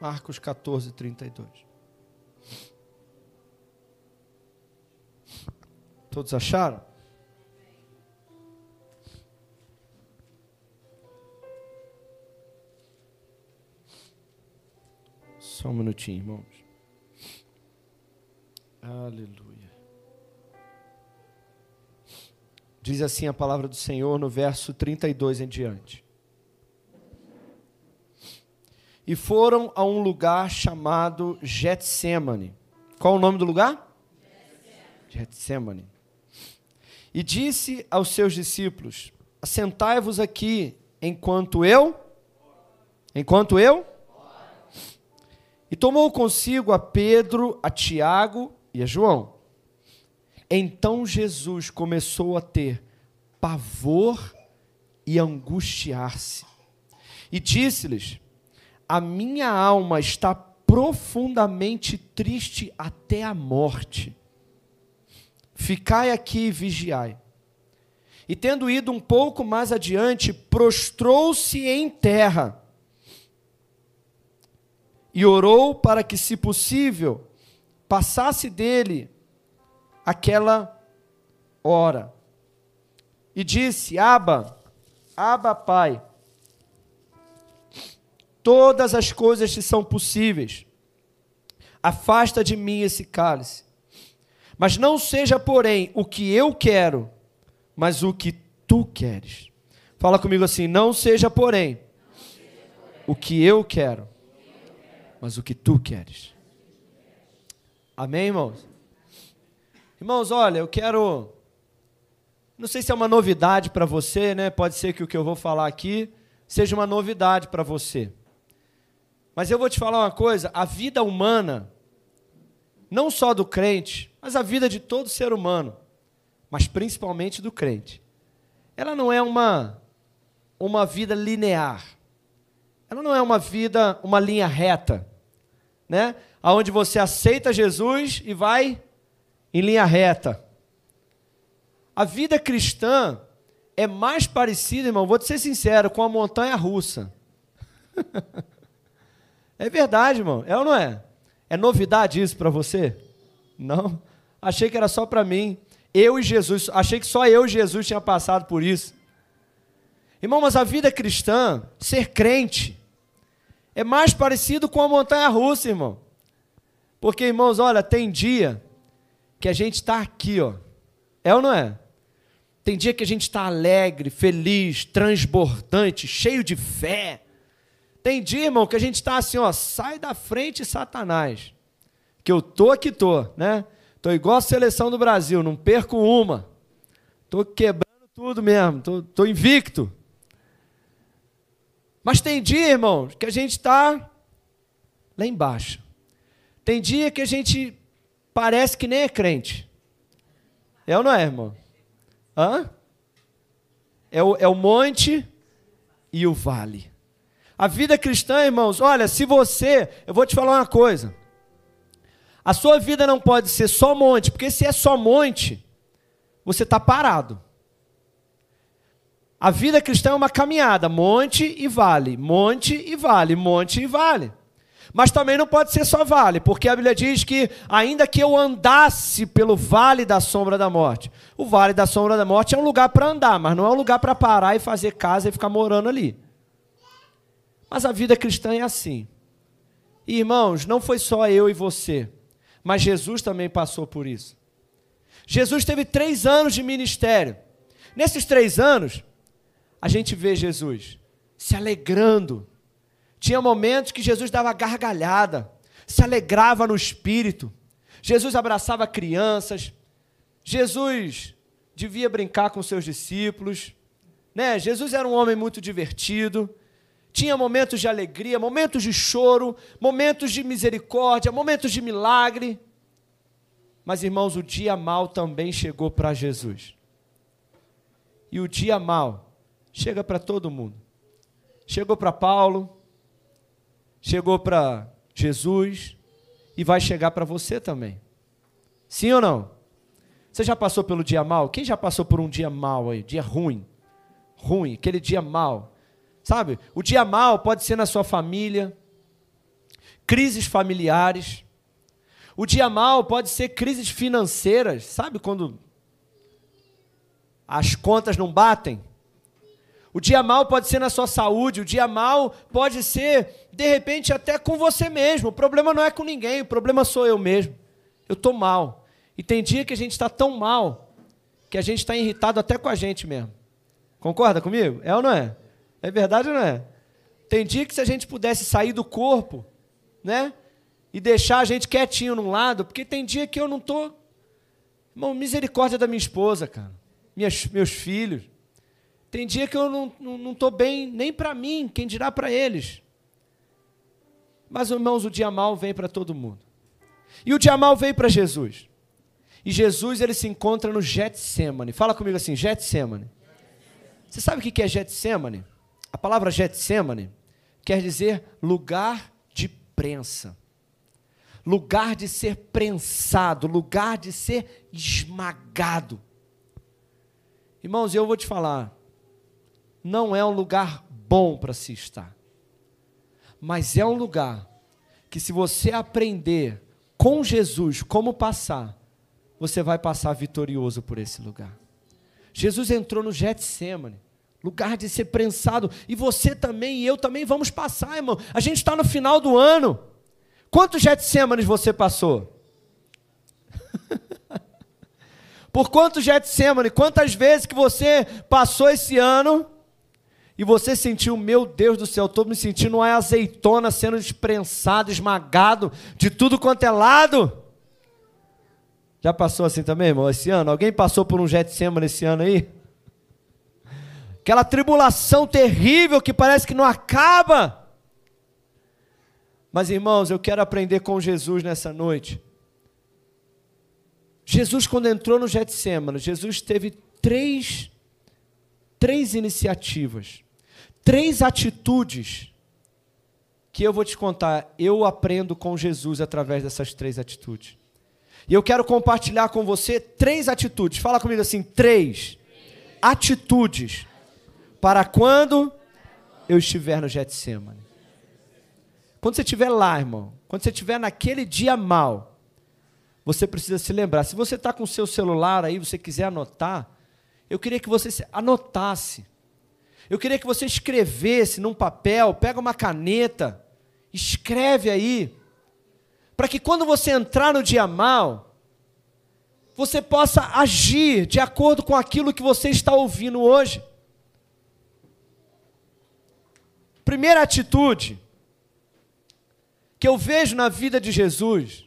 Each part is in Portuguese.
Marcos 14, 32. Todos acharam? Só um minutinho, irmãos. Aleluia. Diz assim a palavra do Senhor no verso 32 em diante. E foram a um lugar chamado Getsemane. Qual o nome do lugar? Getsemane. E disse aos seus discípulos: Assentai-vos aqui enquanto eu enquanto eu e tomou consigo a Pedro, a Tiago e a João. Então Jesus começou a ter pavor e angustiar-se. E disse-lhes: A minha alma está profundamente triste até a morte. Ficai aqui e vigiai. E tendo ido um pouco mais adiante, prostrou-se em terra e orou para que, se possível, passasse dele aquela hora. E disse: Aba, Aba, Pai, todas as coisas te são possíveis. Afasta de mim esse cálice. Mas não seja, porém, o que eu quero, mas o que tu queres. Fala comigo assim: não seja, porém, o que eu quero, mas o que tu queres. Amém, irmãos? Irmãos, olha, eu quero. Não sei se é uma novidade para você, né? Pode ser que o que eu vou falar aqui seja uma novidade para você. Mas eu vou te falar uma coisa: a vida humana, não só do crente, mas a vida de todo ser humano, mas principalmente do crente, ela não é uma, uma vida linear. Ela não é uma vida, uma linha reta né? Aonde você aceita Jesus e vai em linha reta. A vida cristã é mais parecida, irmão, vou te ser sincero, com a montanha russa. é verdade, irmão. É ou não é? É novidade isso para você? Não. Achei que era só para mim. Eu e Jesus, achei que só eu e Jesus tinha passado por isso. Irmão, mas a vida cristã, ser crente, é mais parecido com a montanha russa, irmão. Porque, irmãos, olha, tem dia que a gente está aqui, ó. É ou não é? Tem dia que a gente está alegre, feliz, transbordante, cheio de fé. Tem dia, irmão, que a gente está assim, ó, sai da frente, Satanás. Que eu tô que tô, né? Tô igual a seleção do Brasil, não perco uma. Tô quebrando tudo mesmo, tô, tô invicto. Mas tem dia, irmão, que a gente está lá embaixo. Tem dia que a gente parece que nem é crente. É ou não é, irmão? Hã? É o, é o monte e o vale. A vida cristã, irmãos, olha, se você. Eu vou te falar uma coisa. A sua vida não pode ser só monte, porque se é só monte, você está parado. A vida cristã é uma caminhada, monte e vale, monte e vale, monte e vale. Mas também não pode ser só vale, porque a Bíblia diz que, ainda que eu andasse pelo vale da sombra da morte, o vale da sombra da morte é um lugar para andar, mas não é um lugar para parar e fazer casa e ficar morando ali. Mas a vida cristã é assim. E, irmãos, não foi só eu e você, mas Jesus também passou por isso. Jesus teve três anos de ministério. Nesses três anos, a gente vê Jesus se alegrando. Tinha momentos que Jesus dava gargalhada, se alegrava no espírito. Jesus abraçava crianças. Jesus devia brincar com seus discípulos. Né? Jesus era um homem muito divertido. Tinha momentos de alegria, momentos de choro, momentos de misericórdia, momentos de milagre. Mas, irmãos, o dia mal também chegou para Jesus. E o dia mal chega para todo mundo. Chegou para Paulo, chegou para Jesus e vai chegar para você também. Sim ou não? Você já passou pelo dia mal? Quem já passou por um dia mal aí? Dia ruim. Ruim, aquele dia mal. Sabe? O dia mal pode ser na sua família. crises familiares. O dia mal pode ser crises financeiras, sabe quando as contas não batem? O dia mal pode ser na sua saúde, o dia mal pode ser, de repente, até com você mesmo. O problema não é com ninguém, o problema sou eu mesmo. Eu estou mal. E tem dia que a gente está tão mal que a gente está irritado até com a gente mesmo. Concorda comigo? É ou não é? É verdade ou não é? Tem dia que se a gente pudesse sair do corpo, né? E deixar a gente quietinho num lado, porque tem dia que eu não estou. Irmão, misericórdia da minha esposa, cara. Minhas, meus filhos. Tem dia que eu não não, não bem nem para mim, quem dirá para eles. Mas, irmãos, o dia mal vem para todo mundo. E o dia mal veio para Jesus. E Jesus ele se encontra no Getsemane. Fala comigo assim, Getsemane. Você sabe o que é Getsemane? A palavra Getsemane quer dizer lugar de prensa. Lugar de ser prensado, lugar de ser esmagado. Irmãos, eu vou te falar, não é um lugar bom para se estar. Mas é um lugar que, se você aprender com Jesus como passar, você vai passar vitorioso por esse lugar. Jesus entrou no Getsemane, lugar de ser prensado, e você também e eu também vamos passar, irmão. A gente está no final do ano. Quantos Getsemanes você passou? Por quantos Getsemane? Quantas vezes que você passou esse ano e você sentiu, meu Deus do céu, estou me sentindo uma azeitona sendo desprensado, esmagado de tudo quanto é lado? Já passou assim também, irmão, esse ano? Alguém passou por um Getsemane esse ano aí? Aquela tribulação terrível que parece que não acaba. Mas, irmãos, eu quero aprender com Jesus nessa noite. Jesus, quando entrou no Getsemane, Jesus teve três, três iniciativas três atitudes que eu vou te contar. Eu aprendo com Jesus através dessas três atitudes. E eu quero compartilhar com você três atitudes. Fala comigo assim: três atitudes para quando eu estiver no Getsemane. Quando você estiver lá, irmão, quando você estiver naquele dia mal, você precisa se lembrar. Se você está com o seu celular aí, você quiser anotar, eu queria que você anotasse. Eu queria que você escrevesse num papel, pega uma caneta, escreve aí, para que quando você entrar no dia mal, você possa agir de acordo com aquilo que você está ouvindo hoje. Primeira atitude que eu vejo na vida de Jesus,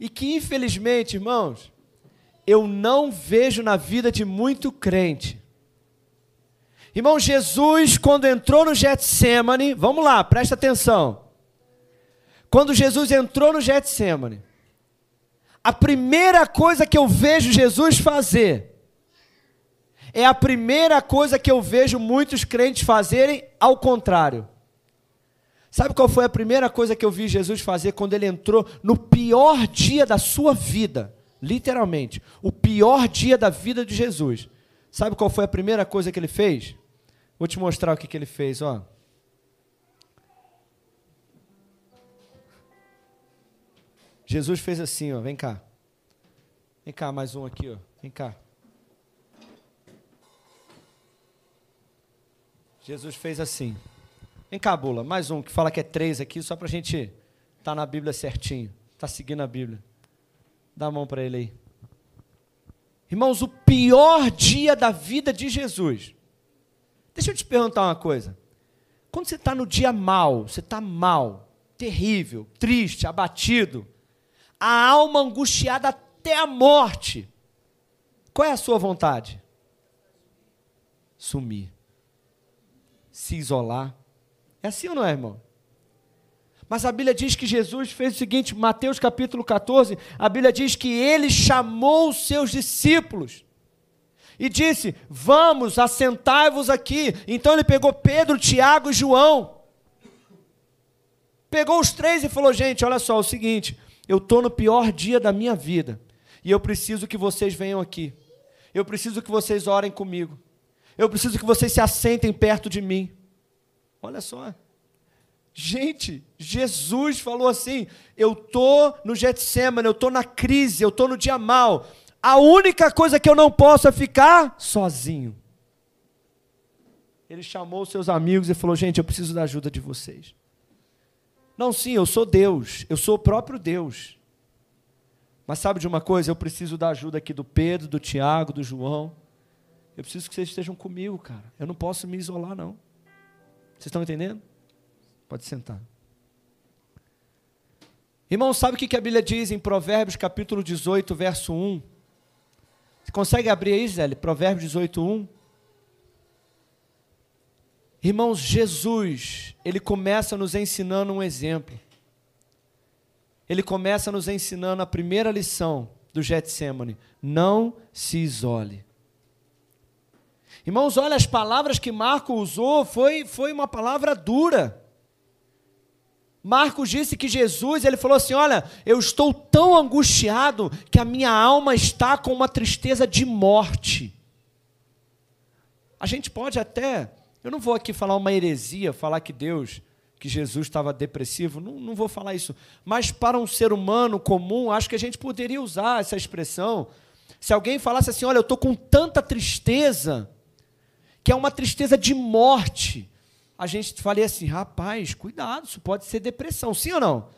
e que infelizmente, irmãos, eu não vejo na vida de muito crente, Irmão, Jesus, quando entrou no Getsemane, vamos lá, presta atenção. Quando Jesus entrou no Getsemane, a primeira coisa que eu vejo Jesus fazer é a primeira coisa que eu vejo muitos crentes fazerem ao contrário. Sabe qual foi a primeira coisa que eu vi Jesus fazer quando ele entrou no pior dia da sua vida? Literalmente, o pior dia da vida de Jesus. Sabe qual foi a primeira coisa que ele fez? Vou te mostrar o que, que ele fez, ó. Jesus fez assim, ó, vem cá. Vem cá, mais um aqui, ó. Vem cá. Jesus fez assim. Vem cá, Bula, mais um que fala que é três aqui, só para a gente estar tá na Bíblia certinho. Tá seguindo a Bíblia. Dá a mão para ele aí. Irmãos, o pior dia da vida de Jesus Deixa eu te perguntar uma coisa. Quando você está no dia mal, você está mal, terrível, triste, abatido, a alma angustiada até a morte, qual é a sua vontade? Sumir. Se isolar. É assim ou não é, irmão? Mas a Bíblia diz que Jesus fez o seguinte, Mateus capítulo 14, a Bíblia diz que ele chamou os seus discípulos e disse: Vamos, assentai-vos aqui. Então ele pegou Pedro, Tiago e João. Pegou os três e falou: Gente, olha só, é o seguinte, eu estou no pior dia da minha vida e eu preciso que vocês venham aqui. Eu preciso que vocês orem comigo. Eu preciso que vocês se assentem perto de mim. Olha só. Gente, Jesus falou assim: eu tô no Getsemane, eu tô na crise, eu tô no dia mal. A única coisa que eu não posso é ficar sozinho. Ele chamou seus amigos e falou: Gente, eu preciso da ajuda de vocês. Não, sim, eu sou Deus, eu sou o próprio Deus. Mas sabe de uma coisa? Eu preciso da ajuda aqui do Pedro, do Tiago, do João. Eu preciso que vocês estejam comigo, cara. Eu não posso me isolar, não. Vocês estão entendendo? Pode sentar. Irmão, sabe o que a Bíblia diz em Provérbios capítulo 18, verso 1? Você consegue abrir aí, Zé? Provérbios 18, 1? Irmãos, Jesus, ele começa nos ensinando um exemplo. Ele começa nos ensinando a primeira lição do Getsemane: não se isole. Irmãos, olha, as palavras que Marco usou foi, foi uma palavra dura. Marcos disse que Jesus, ele falou assim: Olha, eu estou tão angustiado que a minha alma está com uma tristeza de morte. A gente pode até eu não vou aqui falar uma heresia, falar que Deus, que Jesus estava depressivo, não, não vou falar isso. Mas para um ser humano comum, acho que a gente poderia usar essa expressão. Se alguém falasse assim: Olha, eu estou com tanta tristeza, que é uma tristeza de morte, a gente faria assim: Rapaz, cuidado, isso pode ser depressão, sim ou não?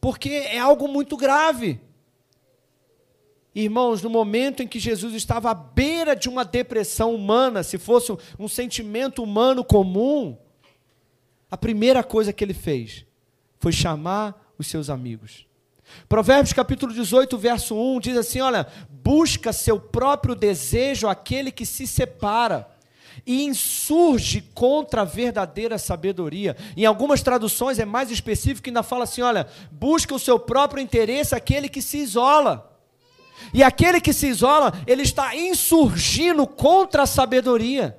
Porque é algo muito grave. Irmãos, no momento em que Jesus estava à beira de uma depressão humana, se fosse um sentimento humano comum, a primeira coisa que ele fez foi chamar os seus amigos. Provérbios capítulo 18, verso 1 diz assim: Olha, busca seu próprio desejo aquele que se separa e insurge contra a verdadeira sabedoria. Em algumas traduções é mais específico, ainda fala assim: olha, busca o seu próprio interesse aquele que se isola. E aquele que se isola, ele está insurgindo contra a sabedoria.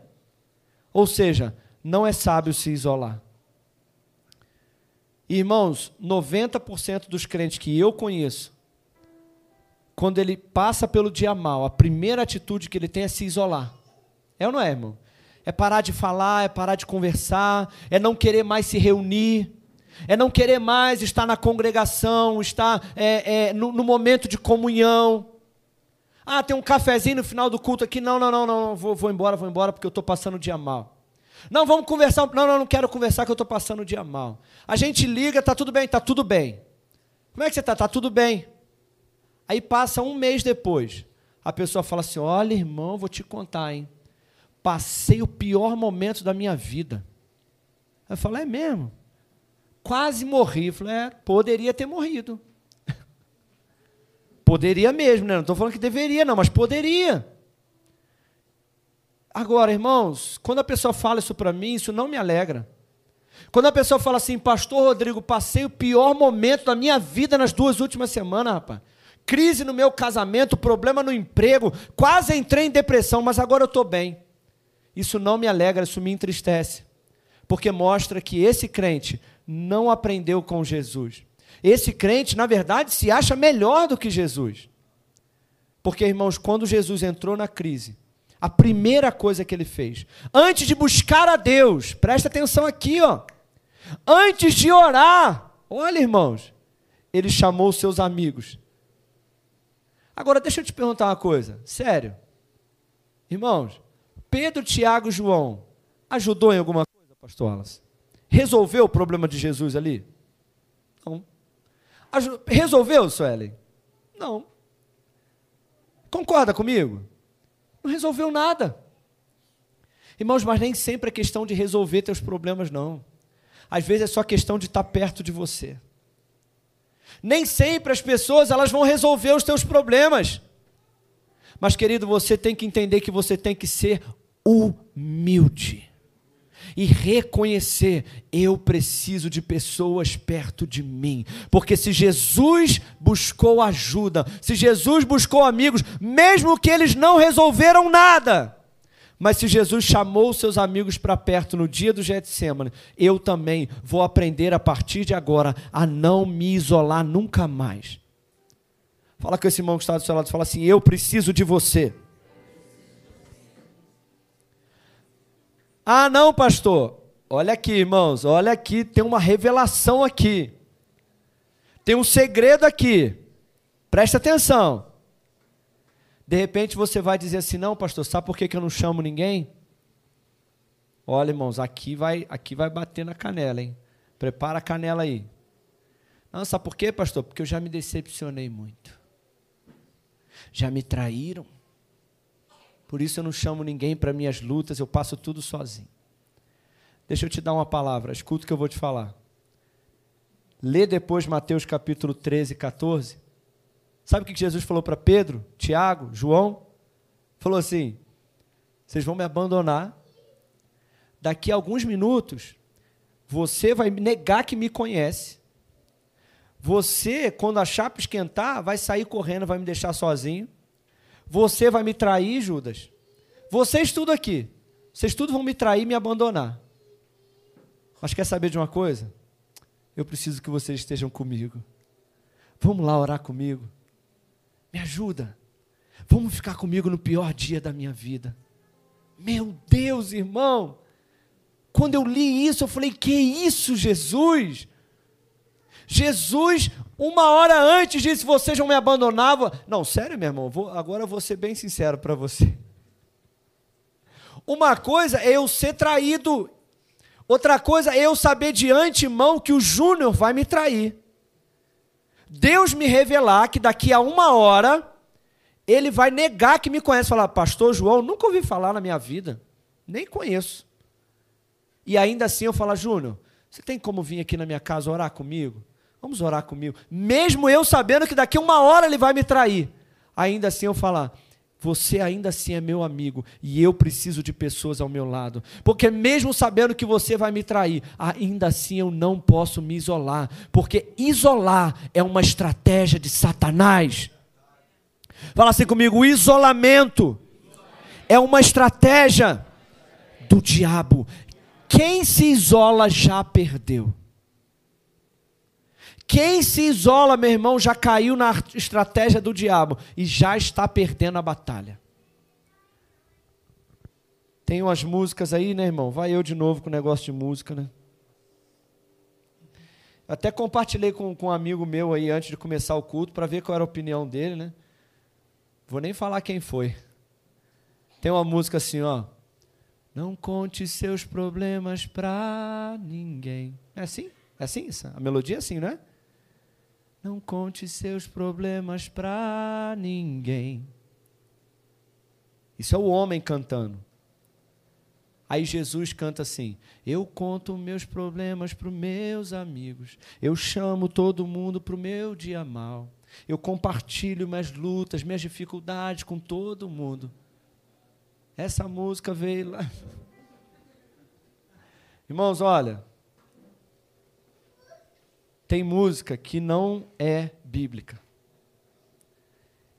Ou seja, não é sábio se isolar. Irmãos, 90% dos crentes que eu conheço, quando ele passa pelo dia mal, a primeira atitude que ele tem é se isolar. É ou não é, irmão? É parar de falar, é parar de conversar, é não querer mais se reunir, é não querer mais estar na congregação, estar é, é, no, no momento de comunhão. Ah, tem um cafezinho no final do culto aqui. Não, não, não, não, vou, vou embora, vou embora porque eu estou passando o dia mal. Não, vamos conversar. Não, não, não quero conversar que eu estou passando o dia mal. A gente liga, tá tudo bem, tá tudo bem. Como é que você está? Tá tudo bem. Aí passa um mês depois. A pessoa fala assim: Olha, irmão, vou te contar, hein? Passei o pior momento da minha vida. Eu falo: É mesmo? Quase morri. Eu falei: É, poderia ter morrido. Poderia mesmo, né? Não estou falando que deveria, não, mas poderia. Agora, irmãos, quando a pessoa fala isso para mim, isso não me alegra. Quando a pessoa fala assim, Pastor Rodrigo, passei o pior momento da minha vida nas duas últimas semanas, rapaz. Crise no meu casamento, problema no emprego, quase entrei em depressão, mas agora eu estou bem. Isso não me alegra, isso me entristece. Porque mostra que esse crente não aprendeu com Jesus. Esse crente, na verdade, se acha melhor do que Jesus. Porque, irmãos, quando Jesus entrou na crise, a primeira coisa que ele fez, antes de buscar a Deus, presta atenção aqui, ó. Antes de orar, olha, irmãos, ele chamou seus amigos. Agora, deixa eu te perguntar uma coisa, sério. Irmãos, Pedro, Tiago e João ajudou em alguma coisa, pastor Alas? Resolveu o problema de Jesus ali? Não. Resolveu, Suelen? Não. Concorda comigo? Não resolveu nada. Irmãos, mas nem sempre é questão de resolver teus problemas, não. Às vezes é só questão de estar perto de você. Nem sempre as pessoas elas vão resolver os teus problemas. Mas, querido, você tem que entender que você tem que ser humilde e reconhecer: eu preciso de pessoas perto de mim. Porque se Jesus buscou ajuda, se Jesus buscou amigos, mesmo que eles não resolveram nada, mas se Jesus chamou seus amigos para perto no dia do Getsemane, eu também vou aprender a partir de agora a não me isolar nunca mais. Fala com esse irmão que está do seu lado, fala assim: eu preciso de você. Ah, não, pastor. Olha aqui, irmãos, olha aqui, tem uma revelação aqui. Tem um segredo aqui. Presta atenção. De repente você vai dizer assim: "Não, pastor, sabe por que eu não chamo ninguém?" Olha, irmãos, aqui vai, aqui vai bater na canela, hein? Prepara a canela aí. Não, sabe por quê, pastor? Porque eu já me decepcionei muito. Já me traíram. Por isso eu não chamo ninguém para minhas lutas, eu passo tudo sozinho. Deixa eu te dar uma palavra, escuta o que eu vou te falar. Lê depois Mateus capítulo 13, 14. Sabe o que Jesus falou para Pedro, Tiago, João? Falou assim: vocês vão me abandonar. Daqui a alguns minutos, você vai negar que me conhece. Você, quando a chapa esquentar, vai sair correndo, vai me deixar sozinho. Você vai me trair, Judas. Vocês tudo aqui. Vocês tudo vão me trair e me abandonar. Mas quer saber de uma coisa? Eu preciso que vocês estejam comigo. Vamos lá orar comigo. Me ajuda. Vamos ficar comigo no pior dia da minha vida. Meu Deus, irmão. Quando eu li isso, eu falei: Que isso, Jesus? Jesus, uma hora antes, disse: Vocês não me abandonavam. Não, sério, meu irmão, vou, agora eu vou ser bem sincero para você. Uma coisa é eu ser traído, outra coisa é eu saber de antemão que o Júnior vai me trair. Deus me revelar que daqui a uma hora ele vai negar que me conhece. Falar, Pastor João, nunca ouvi falar na minha vida, nem conheço. E ainda assim eu falo, Júnior, você tem como vir aqui na minha casa orar comigo? Vamos orar comigo. Mesmo eu sabendo que daqui uma hora ele vai me trair. Ainda assim eu falar, você ainda assim é meu amigo e eu preciso de pessoas ao meu lado. Porque mesmo sabendo que você vai me trair, ainda assim eu não posso me isolar. Porque isolar é uma estratégia de Satanás. Fala assim comigo: o isolamento é uma estratégia do diabo. Quem se isola já perdeu. Quem se isola, meu irmão, já caiu na estratégia do diabo e já está perdendo a batalha. Tem umas músicas aí, né, irmão? Vai eu de novo com o negócio de música, né? Até compartilhei com, com um amigo meu aí antes de começar o culto para ver qual era a opinião dele, né? Vou nem falar quem foi. Tem uma música assim, ó. Não conte seus problemas pra ninguém. É assim? É assim? A melodia é assim, não é? Não conte seus problemas para ninguém. Isso é o homem cantando. Aí Jesus canta assim: Eu conto meus problemas para os meus amigos. Eu chamo todo mundo para o meu dia mal. Eu compartilho minhas lutas, minhas dificuldades com todo mundo. Essa música veio lá. Irmãos, olha, tem música que não é bíblica.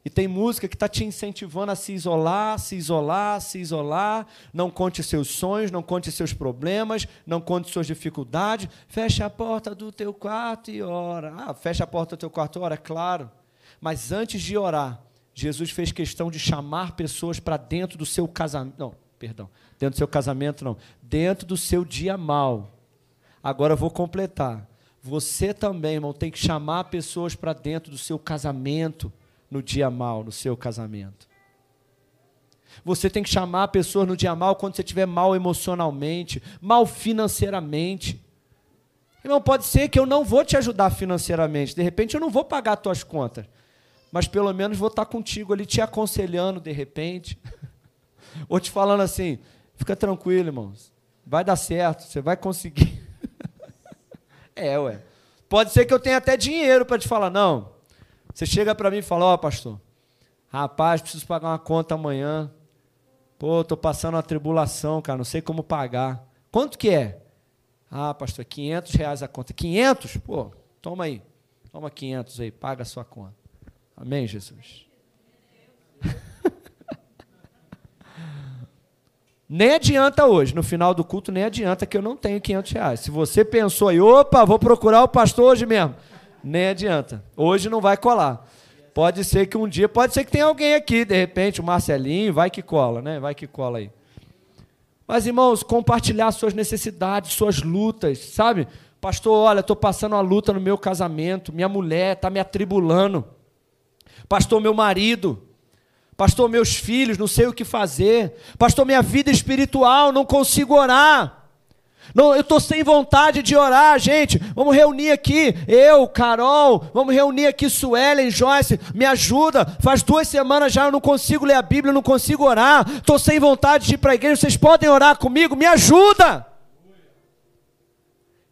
E tem música que está te incentivando a se isolar, se isolar, se isolar. Não conte seus sonhos, não conte seus problemas, não conte suas dificuldades. Fecha a porta do teu quarto e ora. Ah, fecha a porta do teu quarto e ora, é claro. Mas antes de orar, Jesus fez questão de chamar pessoas para dentro do seu casamento. Não, perdão. Dentro do seu casamento, não. Dentro do seu dia mal. Agora eu vou completar. Você também, irmão, tem que chamar pessoas para dentro do seu casamento no dia mal, no seu casamento. Você tem que chamar pessoas no dia mal quando você estiver mal emocionalmente, mal financeiramente. Irmão, pode ser que eu não vou te ajudar financeiramente, de repente eu não vou pagar as tuas contas, mas pelo menos vou estar contigo ali te aconselhando de repente, ou te falando assim: fica tranquilo, irmãos, vai dar certo, você vai conseguir. É, ué. Pode ser que eu tenha até dinheiro para te falar, não. Você chega para mim e fala, ó, oh, pastor, rapaz, preciso pagar uma conta amanhã. Pô, tô passando uma tribulação, cara, não sei como pagar. Quanto que é? Ah, pastor, 500 reais a conta. 500? Pô, toma aí. Toma 500 aí, paga a sua conta. Amém, Jesus? Nem adianta hoje, no final do culto, nem adianta que eu não tenho 500 reais. Se você pensou aí, opa, vou procurar o pastor hoje mesmo. Nem adianta. Hoje não vai colar. Pode ser que um dia, pode ser que tenha alguém aqui, de repente, o Marcelinho, vai que cola, né? Vai que cola aí. Mas, irmãos, compartilhar suas necessidades, suas lutas, sabe? Pastor, olha, estou passando uma luta no meu casamento, minha mulher está me atribulando. Pastor, meu marido. Pastor, meus filhos, não sei o que fazer. Pastor, minha vida espiritual, não consigo orar. Não, eu estou sem vontade de orar, gente. Vamos reunir aqui, eu, Carol, vamos reunir aqui Suelen, Joyce, me ajuda. Faz duas semanas já eu não consigo ler a Bíblia, não consigo orar. Estou sem vontade de ir para a igreja. Vocês podem orar comigo? Me ajuda.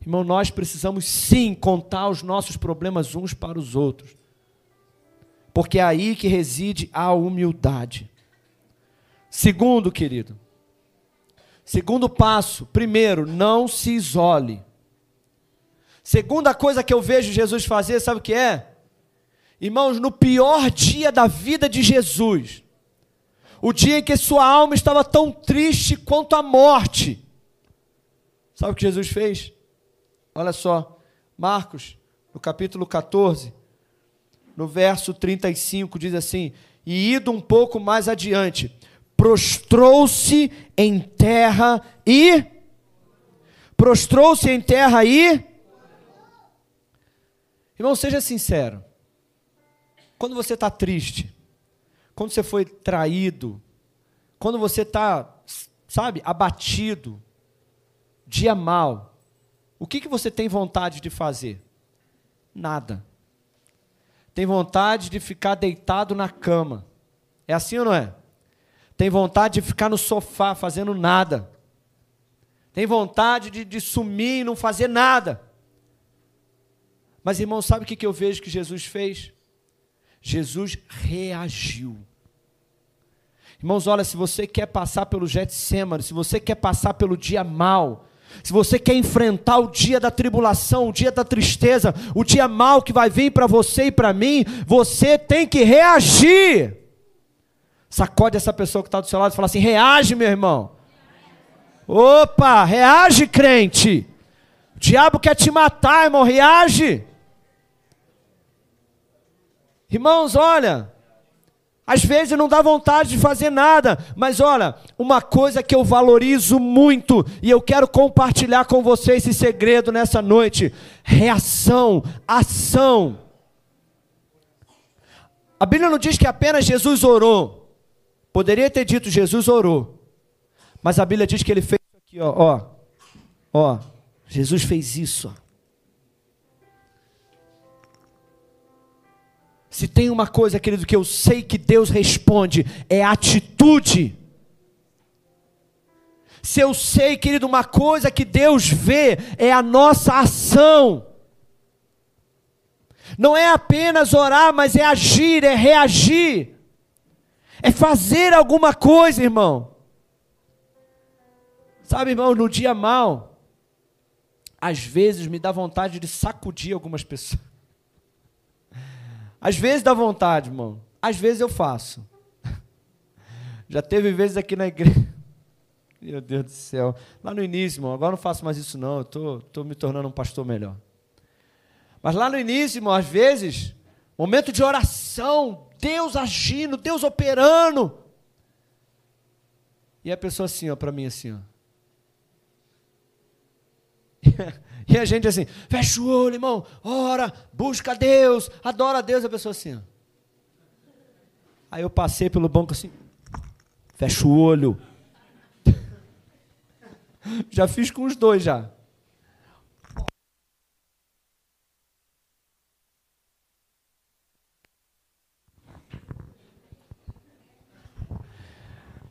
Irmão, nós precisamos sim contar os nossos problemas uns para os outros. Porque é aí que reside a humildade. Segundo, querido, Segundo passo, primeiro, não se isole. Segunda coisa que eu vejo Jesus fazer, sabe o que é? Irmãos, no pior dia da vida de Jesus, o dia em que sua alma estava tão triste quanto a morte, sabe o que Jesus fez? Olha só, Marcos, no capítulo 14, no verso 35, diz assim: E ido um pouco mais adiante, prostrou-se em terra e prostrou-se em terra e Irmão, seja sincero. Quando você está triste, quando você foi traído, quando você está, sabe, abatido, dia mal, o que, que você tem vontade de fazer? Nada. Tem vontade de ficar deitado na cama. É assim ou não é? tem vontade de ficar no sofá fazendo nada, tem vontade de, de sumir e não fazer nada. Mas, irmão, sabe o que, eu vejo que Jesus fez? Jesus reagiu. Irmãos, olha, se você quer passar pelo Getsemane, se você quer passar pelo dia mal, se você quer enfrentar o dia da tribulação, o dia da tristeza, o dia mal que vai vir para você e para mim, você tem que reagir. Sacode essa pessoa que está do seu lado e fala assim: reage, meu irmão. Opa, reage, crente. O diabo quer te matar, irmão, reage. Irmãos, olha, às vezes não dá vontade de fazer nada, mas olha, uma coisa que eu valorizo muito e eu quero compartilhar com vocês esse segredo nessa noite: reação, ação. A Bíblia não diz que apenas Jesus orou. Poderia ter dito Jesus orou. Mas a Bíblia diz que ele fez aqui, ó, ó. Ó, Jesus fez isso. Se tem uma coisa, querido, que eu sei que Deus responde, é atitude. Se eu sei, querido, uma coisa que Deus vê, é a nossa ação. Não é apenas orar, mas é agir, é reagir é fazer alguma coisa, irmão. Sabe, irmão, no dia mal, às vezes me dá vontade de sacudir algumas pessoas. Às vezes dá vontade, irmão. Às vezes eu faço. Já teve vezes aqui na igreja. Meu Deus do céu. Lá no início, irmão, agora não faço mais isso não. Eu tô, tô me tornando um pastor melhor. Mas lá no início, irmão, às vezes, momento de oração, Deus agindo, Deus operando. E a pessoa assim, ó, para mim assim, ó. e a gente assim, fecha o olho, irmão, ora, busca Deus, adora a Deus, a pessoa assim. Aí eu passei pelo banco assim, fecha o olho. já fiz com os dois já.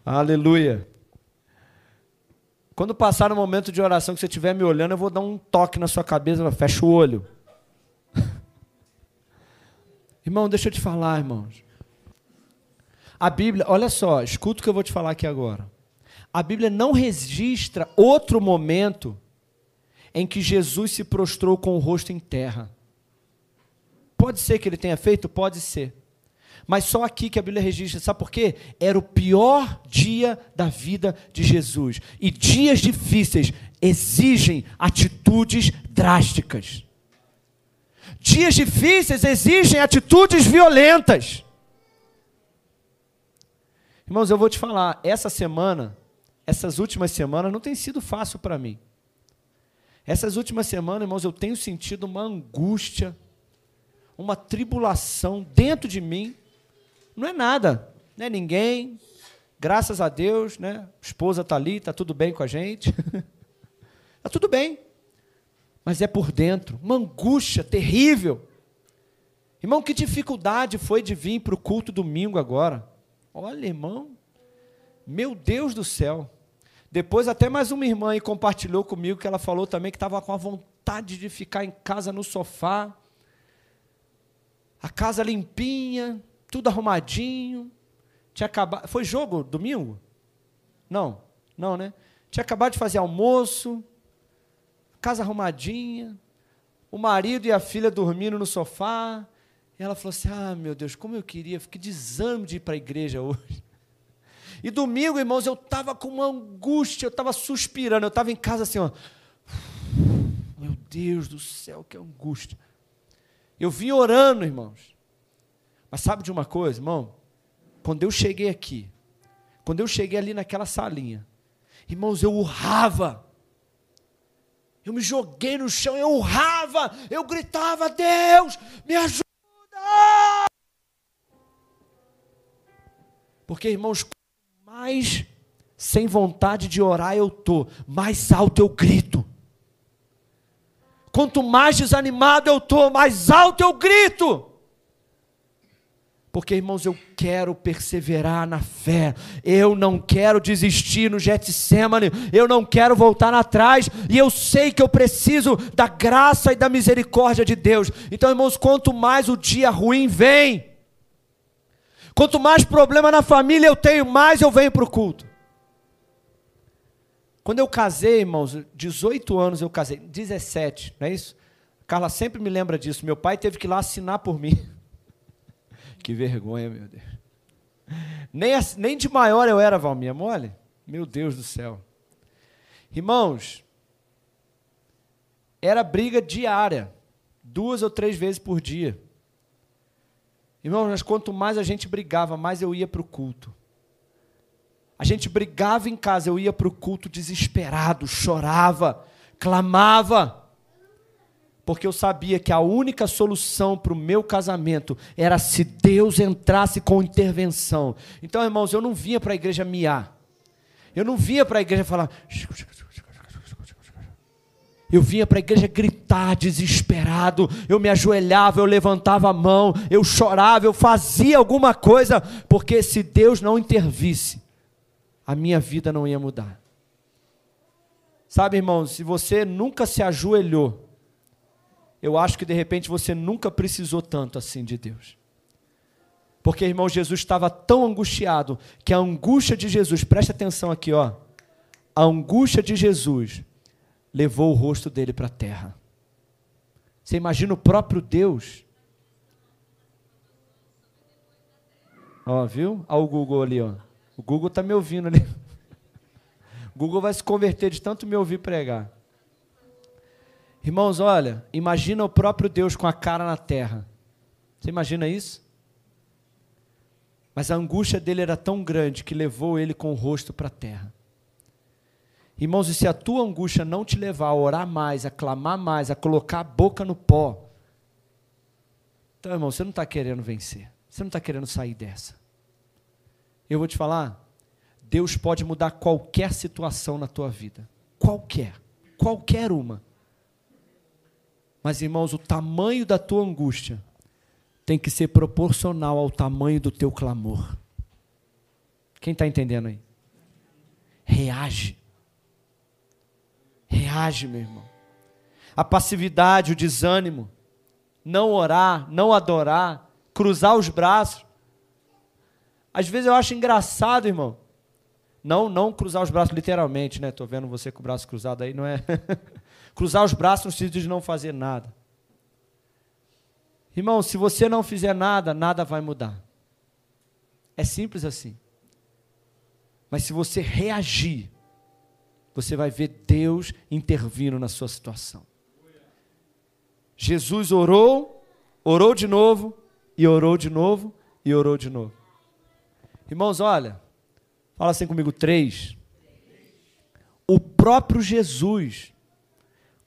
Aleluia. Quando passar no momento de oração que você estiver me olhando, eu vou dar um toque na sua cabeça, fecha o olho. Irmão, deixa eu te falar, irmãos. A Bíblia, olha só, escuta o que eu vou te falar aqui agora. A Bíblia não registra outro momento em que Jesus se prostrou com o rosto em terra. Pode ser que ele tenha feito? Pode ser. Mas só aqui que a Bíblia registra, sabe por quê? Era o pior dia da vida de Jesus. E dias difíceis exigem atitudes drásticas. Dias difíceis exigem atitudes violentas. Irmãos, eu vou te falar, essa semana essas últimas semanas não tem sido fácil para mim. Essas últimas semanas, irmãos, eu tenho sentido uma angústia, uma tribulação dentro de mim. Não é nada, não é ninguém. Graças a Deus, né? Esposa está ali, está tudo bem com a gente. Está tudo bem. Mas é por dentro, uma angústia terrível. Irmão, que dificuldade foi de vir para o culto domingo agora. Olha, irmão, meu Deus do céu. Depois até mais uma irmã aí compartilhou comigo que ela falou também que estava com a vontade de ficar em casa no sofá. A casa limpinha, tudo arrumadinho. Tinha acabado. Foi jogo domingo? Não, não, né? Tinha acabado de fazer almoço, casa arrumadinha, o marido e a filha dormindo no sofá. E ela falou assim: Ah, meu Deus, como eu queria, fiquei desame de ir para a igreja hoje. E domingo, irmãos, eu estava com uma angústia, eu estava suspirando, eu estava em casa assim, ó. Meu Deus do céu, que angústia. Eu vim orando, irmãos. Mas sabe de uma coisa, irmão? Quando eu cheguei aqui, quando eu cheguei ali naquela salinha, irmãos, eu urrava. Eu me joguei no chão, eu urrava, eu gritava: Deus, me ajuda! Porque, irmãos, mais sem vontade de orar eu tô, mais alto eu grito. Quanto mais desanimado eu tô, mais alto eu grito. Porque, irmãos, eu quero perseverar na fé. Eu não quero desistir no Getsemane. Eu não quero voltar atrás. E eu sei que eu preciso da graça e da misericórdia de Deus. Então, irmãos, quanto mais o dia ruim vem, Quanto mais problema na família eu tenho, mais eu venho para o culto. Quando eu casei, irmãos, 18 anos eu casei, 17, não é isso? Carla sempre me lembra disso. Meu pai teve que ir lá assinar por mim. que vergonha, meu Deus. Nem, nem de maior eu era, Valmir, mole? Meu Deus do céu. Irmãos, era briga diária, duas ou três vezes por dia. Irmãos, mas quanto mais a gente brigava, mais eu ia para o culto. A gente brigava em casa, eu ia para o culto desesperado, chorava, clamava, porque eu sabia que a única solução para o meu casamento era se Deus entrasse com intervenção. Então, irmãos, eu não vinha para a igreja miar, eu não vinha para a igreja falar. Eu vinha para a igreja gritar, desesperado. Eu me ajoelhava, eu levantava a mão, eu chorava, eu fazia alguma coisa, porque se Deus não intervisse, a minha vida não ia mudar. Sabe, irmãos, se você nunca se ajoelhou, eu acho que de repente você nunca precisou tanto assim de Deus. Porque, irmão, Jesus estava tão angustiado que a angústia de Jesus, preste atenção aqui, ó. A angústia de Jesus levou o rosto dele para a terra. Você imagina o próprio Deus. Ó, viu? Olha o Google ali, ó. O Google está me ouvindo ali. O Google vai se converter de tanto me ouvir pregar. Irmãos, olha, imagina o próprio Deus com a cara na terra. Você imagina isso? Mas a angústia dele era tão grande que levou ele com o rosto para a terra. Irmãos, e se a tua angústia não te levar a orar mais, a clamar mais, a colocar a boca no pó, então, irmão, você não está querendo vencer. Você não está querendo sair dessa. Eu vou te falar, Deus pode mudar qualquer situação na tua vida. Qualquer. Qualquer uma. Mas, irmãos, o tamanho da tua angústia tem que ser proporcional ao tamanho do teu clamor. Quem está entendendo aí? Reage. Reage, meu irmão. A passividade, o desânimo, não orar, não adorar, cruzar os braços. Às vezes eu acho engraçado, irmão. Não, não cruzar os braços literalmente, né? Estou vendo você com o braço cruzado aí, não é? cruzar os braços no sentido de não fazer nada. Irmão, se você não fizer nada, nada vai mudar. É simples assim. Mas se você reagir, você vai ver Deus intervindo na sua situação. Jesus orou, orou de novo, e orou de novo, e orou de novo. Irmãos, olha, fala assim comigo: três. o próprio Jesus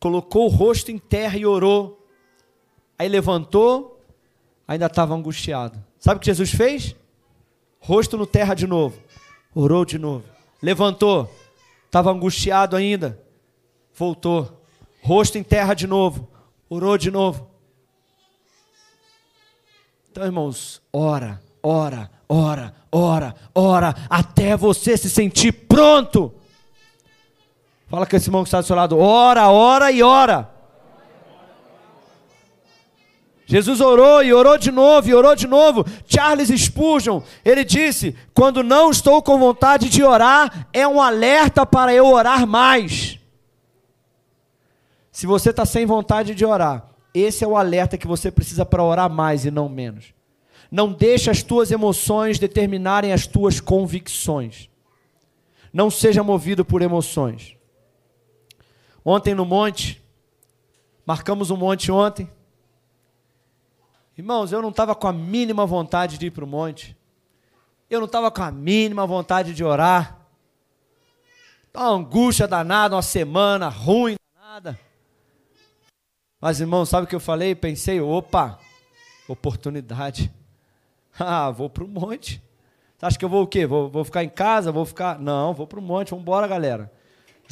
colocou o rosto em terra e orou. Aí levantou, ainda estava angustiado. Sabe o que Jesus fez? Rosto no terra de novo. Orou de novo. Levantou, estava angustiado ainda. Voltou. Rosto em terra de novo. Orou de novo. Então, irmãos, ora, ora, ora, ora, ora, até você se sentir pronto. Fala com esse irmão que está do seu lado, ora, ora e ora. Jesus orou e orou de novo e orou de novo. Charles Spurgeon, ele disse: Quando não estou com vontade de orar, é um alerta para eu orar mais. Se você está sem vontade de orar, esse é o alerta que você precisa para orar mais e não menos. Não deixe as tuas emoções determinarem as tuas convicções. Não seja movido por emoções. Ontem no monte, marcamos um monte ontem. Irmãos, eu não estava com a mínima vontade de ir para o monte. Eu não estava com a mínima vontade de orar. Uma angústia danada, uma semana ruim danada. Mas, irmão, sabe o que eu falei? Pensei, opa, oportunidade. Ah, vou para o monte. Você acha que eu vou o quê? Vou, vou ficar em casa? Vou ficar. Não, vou para o monte. Vamos embora, galera.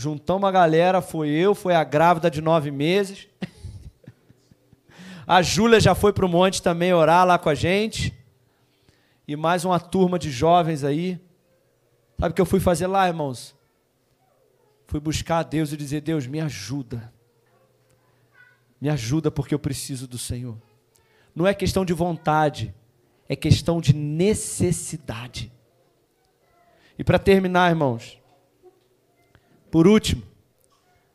Juntamos uma galera, foi eu, foi a grávida de nove meses. a Júlia já foi para o monte também orar lá com a gente. E mais uma turma de jovens aí. Sabe o que eu fui fazer lá, irmãos? Fui buscar a Deus e dizer: Deus, me ajuda. Me ajuda porque eu preciso do Senhor. Não é questão de vontade, é questão de necessidade. E para terminar, irmãos, por último,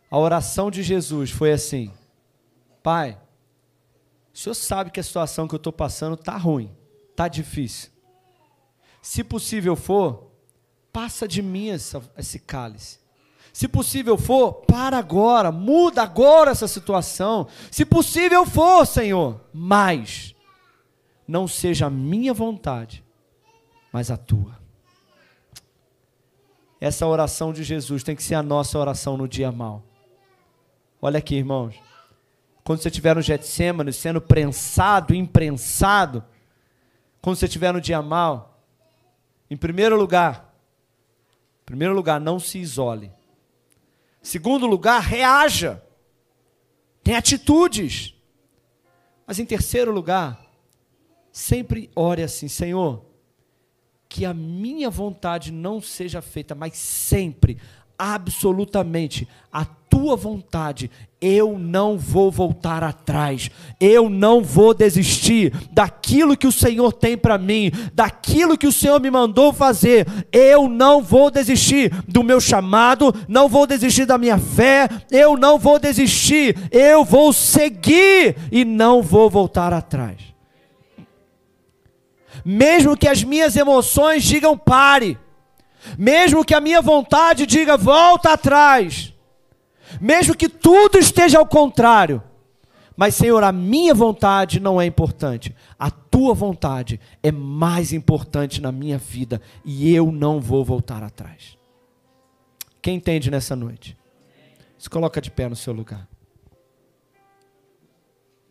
a oração de Jesus foi assim: Pai, o Senhor sabe que a situação que eu estou passando está ruim, está difícil. Se possível for, passa de mim essa, esse cálice. Se possível for, para agora, muda agora essa situação. Se possível for, Senhor, mas não seja a minha vontade, mas a tua. Essa oração de Jesus tem que ser a nossa oração no dia mal. Olha aqui, irmãos. Quando você estiver no Getsemane, sendo prensado, imprensado, quando você estiver no dia mal, em primeiro lugar, em primeiro lugar, não se isole. Segundo lugar, reaja. Tem atitudes. Mas em terceiro lugar, sempre ore assim: Senhor, que a minha vontade não seja feita, mas sempre, absolutamente, a tua vontade, eu não vou voltar atrás, eu não vou desistir daquilo que o Senhor tem para mim, daquilo que o Senhor me mandou fazer, eu não vou desistir do meu chamado, não vou desistir da minha fé, eu não vou desistir, eu vou seguir e não vou voltar atrás. Mesmo que as minhas emoções digam pare, mesmo que a minha vontade diga volta atrás, mesmo que tudo esteja ao contrário, mas Senhor, a minha vontade não é importante, a tua vontade é mais importante na minha vida e eu não vou voltar atrás. Quem entende nessa noite? Se coloca de pé no seu lugar.